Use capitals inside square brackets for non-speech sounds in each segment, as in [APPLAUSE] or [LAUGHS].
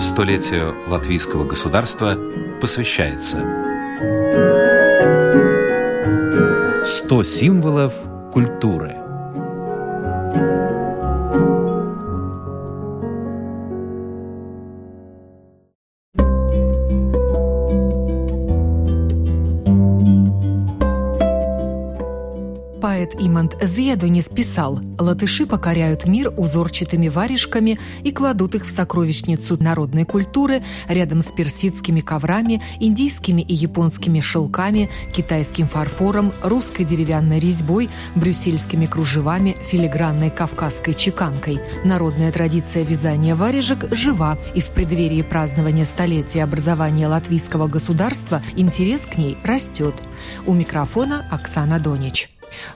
Столетию латвийского государства посвящается 100 символов культуры – Поэт Имант Зиедонис писал «Латыши покоряют мир узорчатыми варежками и кладут их в сокровищницу народной культуры рядом с персидскими коврами, индийскими и японскими шелками, китайским фарфором, русской деревянной резьбой, брюссельскими кружевами, филигранной кавказской чеканкой. Народная традиция вязания варежек жива, и в преддверии празднования столетия образования латвийского государства интерес к ней растет. У микрофона Оксана Донич.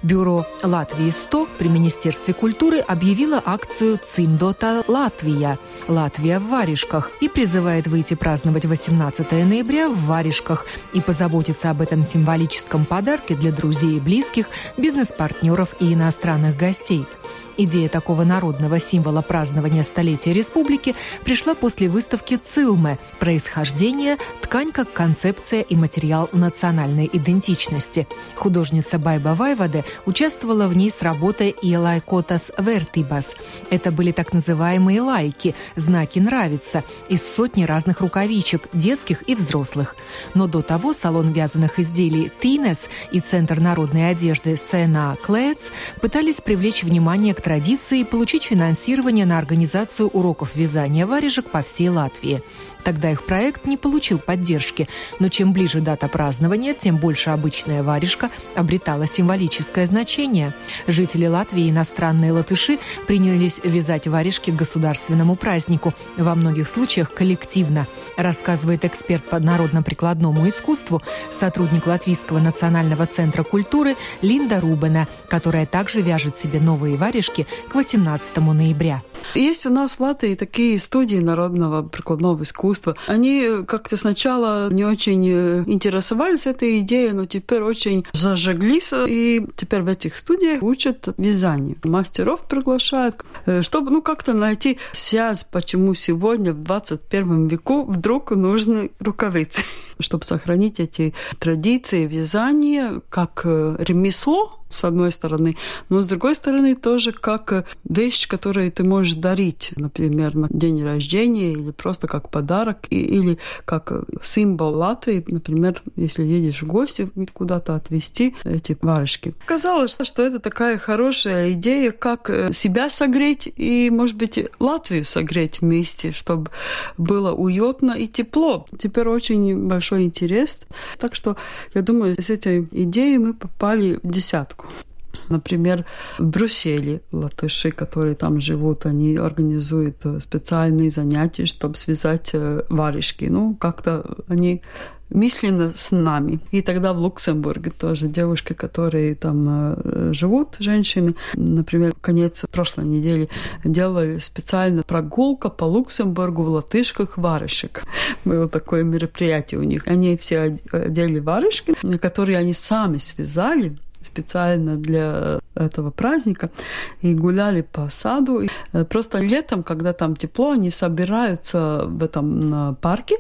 Бюро «Латвии-100» при Министерстве культуры объявило акцию «Цимдота Латвия» – «Латвия в варежках» и призывает выйти праздновать 18 ноября в варежках и позаботиться об этом символическом подарке для друзей и близких, бизнес-партнеров и иностранных гостей – Идея такого народного символа празднования столетия республики пришла после выставки «Цилме. Происхождение. Ткань как концепция и материал национальной идентичности». Художница Байба Вайваде участвовала в ней с работой «Иелай Котас Вертибас». Это были так называемые лайки, знаки «нравится», из сотни разных рукавичек, детских и взрослых. Но до того салон вязаных изделий «Тинес» и Центр народной одежды «Сена Клэц» пытались привлечь внимание к традиции получить финансирование на организацию уроков вязания варежек по всей Латвии. Тогда их проект не получил поддержки, но чем ближе дата празднования, тем больше обычная варежка обретала символическое значение. Жители Латвии и иностранные латыши принялись вязать варежки к государственному празднику, во многих случаях коллективно, рассказывает эксперт по народно-прикладному искусству, сотрудник Латвийского национального центра культуры Линда Рубена, которая также вяжет себе новые варежки к 18 ноября. Есть у нас в Латвии такие студии народного прикладного искусства. Они как-то сначала не очень э, интересовались этой идеей, но теперь очень зажиглись, и теперь в этих студиях учат вязанию. Мастеров приглашают, э, чтобы ну, как-то найти связь, почему сегодня в 21 веку вдруг нужны рукавицы. [LAUGHS] Чтобы сохранить эти традиции вязания как э, ремесло, с одной стороны, но с другой стороны тоже как вещь, которую ты можешь дарить, например, на день рождения или просто как подарок, или как символ Латвии, например, если едешь в гости куда-то отвезти эти варежки. Казалось, что это такая хорошая идея, как э, себя согреть и, может быть, Латвию согреть вместе, чтобы было уютно и тепло. Теперь очень большой интерес. Так что, я думаю, с этой идеей мы попали в десятку. Например, в Брюсселе латыши, которые там живут, они организуют э, специальные занятия, чтобы связать э, варежки. Ну, как-то они мысленно с нами. И тогда в Люксембурге тоже девушки, которые там э, живут, женщины, например, конец прошлой недели делали специально прогулка по Люксембургу в латышках варежек. Было такое мероприятие у них. Они все одели варежки, которые они сами связали, специально для этого праздника и гуляли по саду. Э, просто летом, когда там тепло, они собираются в этом парке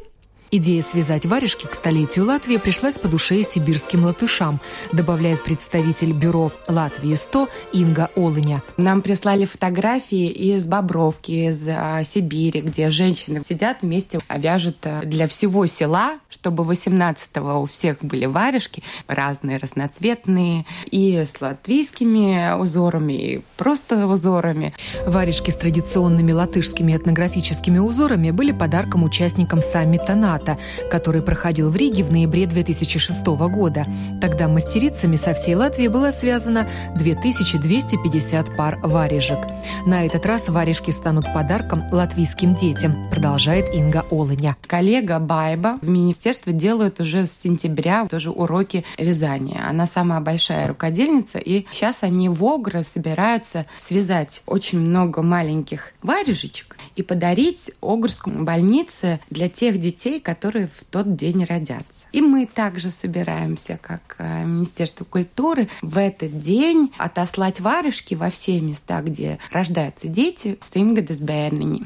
Идея связать варежки к столетию Латвии пришлась по душе сибирским латышам, добавляет представитель бюро «Латвии-100» Инга Олыня. Нам прислали фотографии из Бобровки, из а, Сибири, где женщины сидят вместе, а вяжут а, для всего села, чтобы 18-го у всех были варежки разные, разноцветные, и с латвийскими узорами, и просто узорами. Варежки с традиционными латышскими этнографическими узорами были подарком участникам саммита НАТО чемпионата, который проходил в Риге в ноябре 2006 года. Тогда мастерицами со всей Латвии было связано 2250 пар варежек. На этот раз варежки станут подарком латвийским детям, продолжает Инга Олыня. Коллега Байба в министерстве делает уже с сентября тоже уроки вязания. Она самая большая рукодельница, и сейчас они в Огра собираются связать очень много маленьких варежечек и подарить Огурской больнице для тех детей, которые в тот день родятся. И мы также собираемся, как э, Министерство культуры, в этот день отослать варежки во все места, где рождаются дети,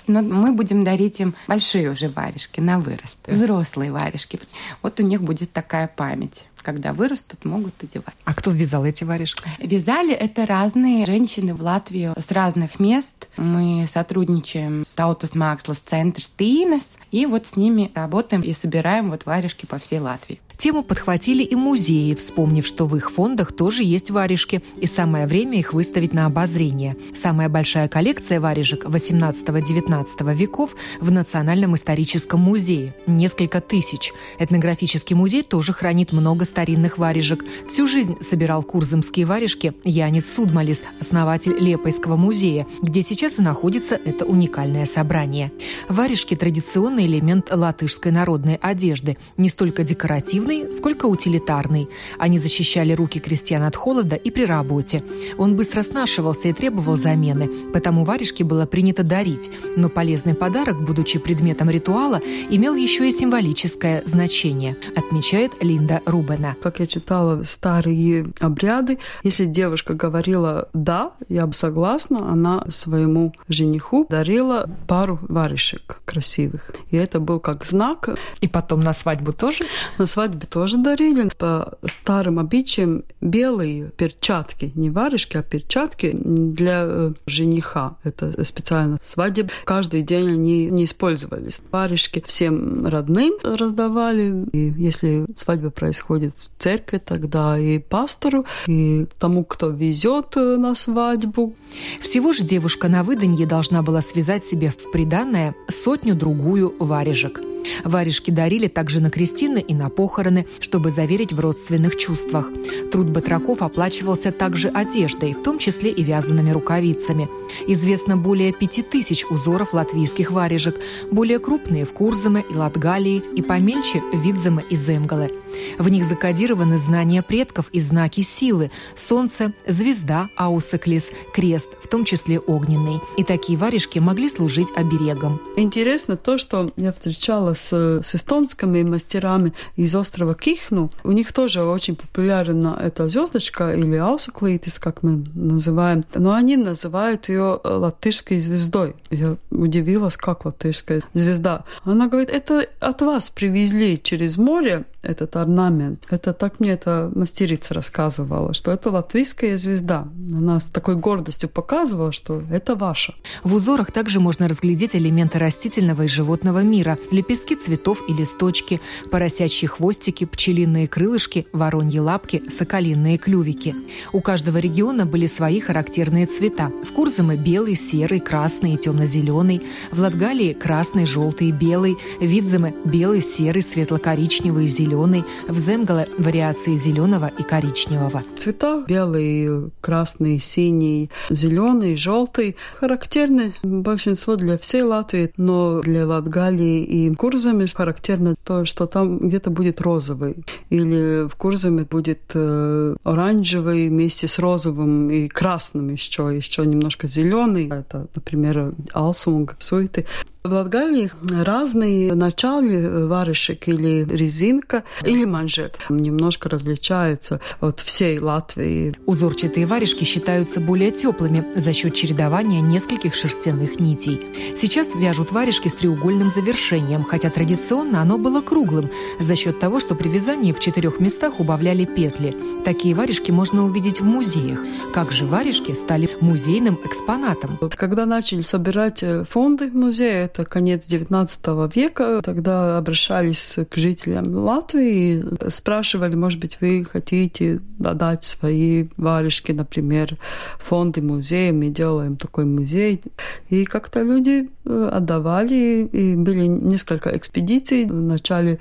Но мы будем дарить им большие уже варежки на вырост, взрослые варежки. Вот у них будет такая память когда вырастут, могут одевать. А кто вязал эти варежки? Вязали это разные женщины в Латвии с разных мест. Мы сотрудничаем с Таутас Макслас Центр Стинес, и вот с ними работаем и собираем вот варежки по всей Латвии. Тему подхватили и музеи, вспомнив, что в их фондах тоже есть варежки, и самое время их выставить на обозрение. Самая большая коллекция варежек 18-19 веков в Национальном историческом музее – несколько тысяч. Этнографический музей тоже хранит много старинных варежек. Всю жизнь собирал курзымские варежки Янис Судмалис, основатель Лепойского музея, где сейчас и находится это уникальное собрание. Варежки – традиционный элемент латышской народной одежды, не столько декоративный, эффективный, сколько утилитарный. Они защищали руки крестьян от холода и при работе. Он быстро снашивался и требовал замены, потому варежки было принято дарить. Но полезный подарок, будучи предметом ритуала, имел еще и символическое значение, отмечает Линда Рубена. Как я читала старые обряды, если девушка говорила «да», я бы согласна, она своему жениху дарила пару варежек красивых. И это был как знак. И потом на свадьбу тоже? На свадьбу свадьбе тоже дарили. По старым обычаям белые перчатки, не варежки, а перчатки для э, жениха. Это специально свадеб. Каждый день они не использовались. Варежки всем родным раздавали. И если свадьба происходит в церкви, тогда и пастору, и тому, кто везет э, на свадьбу. Всего же девушка на выданье должна была связать себе в приданное сотню-другую варежек. Варежки дарили также на крестины и на похороны, чтобы заверить в родственных чувствах. Труд батраков оплачивался также одеждой, в том числе и вязаными рукавицами. Известно более пяти тысяч узоров латвийских варежек, более крупные в Курзаме и Латгалии и помельче в Видзаме и Земгале. В них закодированы знания предков и знаки силы – солнце, звезда, аусеклис, крест, в том числе огненный. И такие варежки могли служить оберегом. Интересно то, что я встречала с, с эстонскими мастерами из острова Кихну. У них тоже очень популярна эта звездочка или аусеклитис, как мы называем. Но они называют ее латышской звездой. Я удивилась, как латышская звезда. Она говорит, это от вас привезли через море этот орнамент. Это так мне эта мастерица рассказывала, что это латвийская звезда. Она с такой гордостью показывала, что это ваша. В узорах также можно разглядеть элементы растительного и животного мира, лепестки цветов и листочки, поросячьи хвостики, пчелиные крылышки, вороньи лапки, соколиные клювики. У каждого региона были свои характерные цвета. В Курзаме белый, серый, красный и темно-зеленый. В Латгалии красный, желтый, белый. В Видзаме белый, серый, светло-коричневый, зеленый в Земгале вариации зеленого и коричневого. Цвета белый, красный, синий, зеленый, желтый характерны большинство для всей Латвии, но для Латгалии и Курзами характерно то, что там где-то будет розовый, или в Курзаме будет э, оранжевый вместе с розовым и красным еще, еще немножко зеленый. Это, например, алсунг, суеты. В Латгалии разные начали варежек или резинка, или манжет. Немножко различается от всей Латвии. Узорчатые варежки считаются более теплыми за счет чередования нескольких шерстяных нитей. Сейчас вяжут варежки с треугольным завершением, хотя традиционно оно было круглым, за счет того, что при вязании в четырех местах убавляли петли. Такие варежки можно увидеть в музеях. Как же варежки стали музейным экспонатом? Когда начали собирать э, фонды музея, это конец XIX века. Тогда обращались к жителям Латвии спрашивали, может быть, вы хотите отдать свои варежки, например, фонды музея. Мы делаем такой музей. И как-то люди э, отдавали, и были несколько экспедиций в начале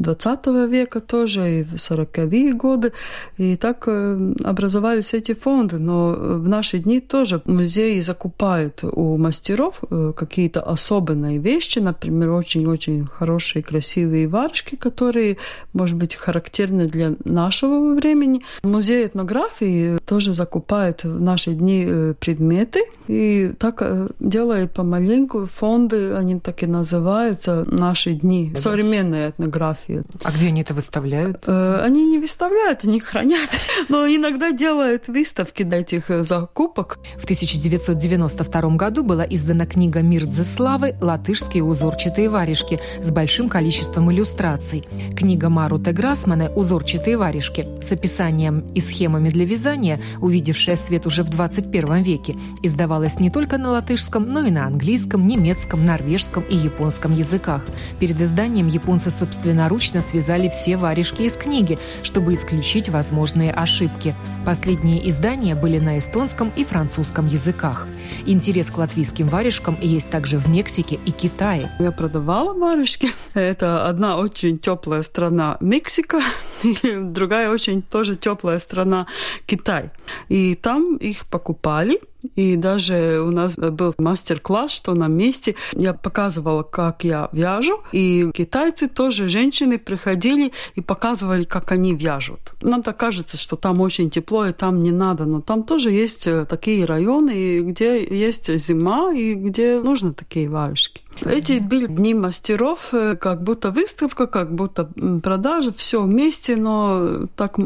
XX века тоже, и в 40-е годы. И так э, образовались эти фонды. Но в наши дни тоже музеи закупают у мастеров э, какие-то особые особенные вещи, например, очень-очень хорошие красивые варежки, которые, может быть, характерны для нашего времени. Музей этнографии тоже закупает в наши дни э, предметы. И так э, делает помаленьку. Фонды, они так и называются, наши дни. Да. Современная этнография. А где они это выставляют? Они не выставляют, они хранят. [LAUGHS] Но иногда делают выставки этих закупок. В 1992 году была издана книга «Мир Дзеславы. Латышские узорчатые варежки» с большим количеством иллюстраций. Книга Маруте Грасмана «Узорчатые варежки» с описанием и схемами для вязания, увидевшая свет уже в 21 веке, издавалась не только на латышском, но и на английском, немецком, норвежском и японском языках. Перед изданием японцы собственноручно связали все варежки из книги, чтобы исключить возможные ошибки. Последние издания были на эстонском и французском языках. Интерес к латвийским варежкам есть также в Мексике и Китае. Я продавала варежки. [LAUGHS] Это одна очень теплая страна Мексика, [LAUGHS] другая очень тоже теплая страна Китай. И там их покупали, и даже у нас был мастер-класс, что на месте я показывала, как я вяжу. И китайцы тоже, женщины приходили и показывали, как они вяжут. Нам так кажется, что там очень тепло и там не надо, но там тоже есть э, такие районы, где есть зима и где нужны такие варежки. Эти были дни мастеров, э, как будто выставка, как будто продажа, все вместе, но так,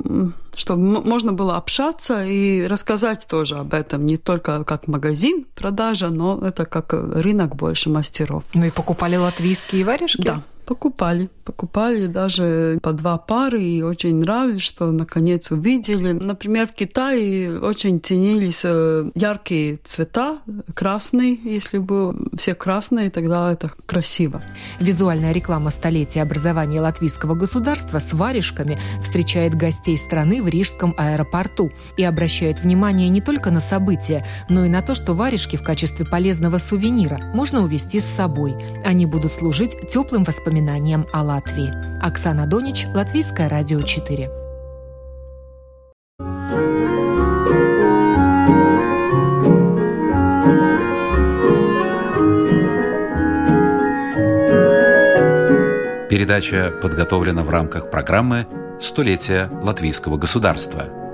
чтобы можно было общаться и рассказать тоже об этом, не только как магазин продажа, но это как рынок больше мастеров. Ну и покупали латвийские варежки? Да. Покупали. Покупали даже по два пары и очень нравилось, что наконец увидели. Например, в Китае очень ценились э, яркие цвета, красный, если был все красные, тогда это красиво. Визуальная реклама столетия образования латвийского государства с варежками встречает гостей страны в Рижском аэропорту и обращает внимание не только на события, но и на то, что варежки в качестве полезного сувенира можно увезти с собой. Они будут служить теплым воспоминанием воспоминаниям о Латвии. Оксана Донич, Латвийское радио 4. Передача подготовлена в рамках программы «Столетие латвийского государства».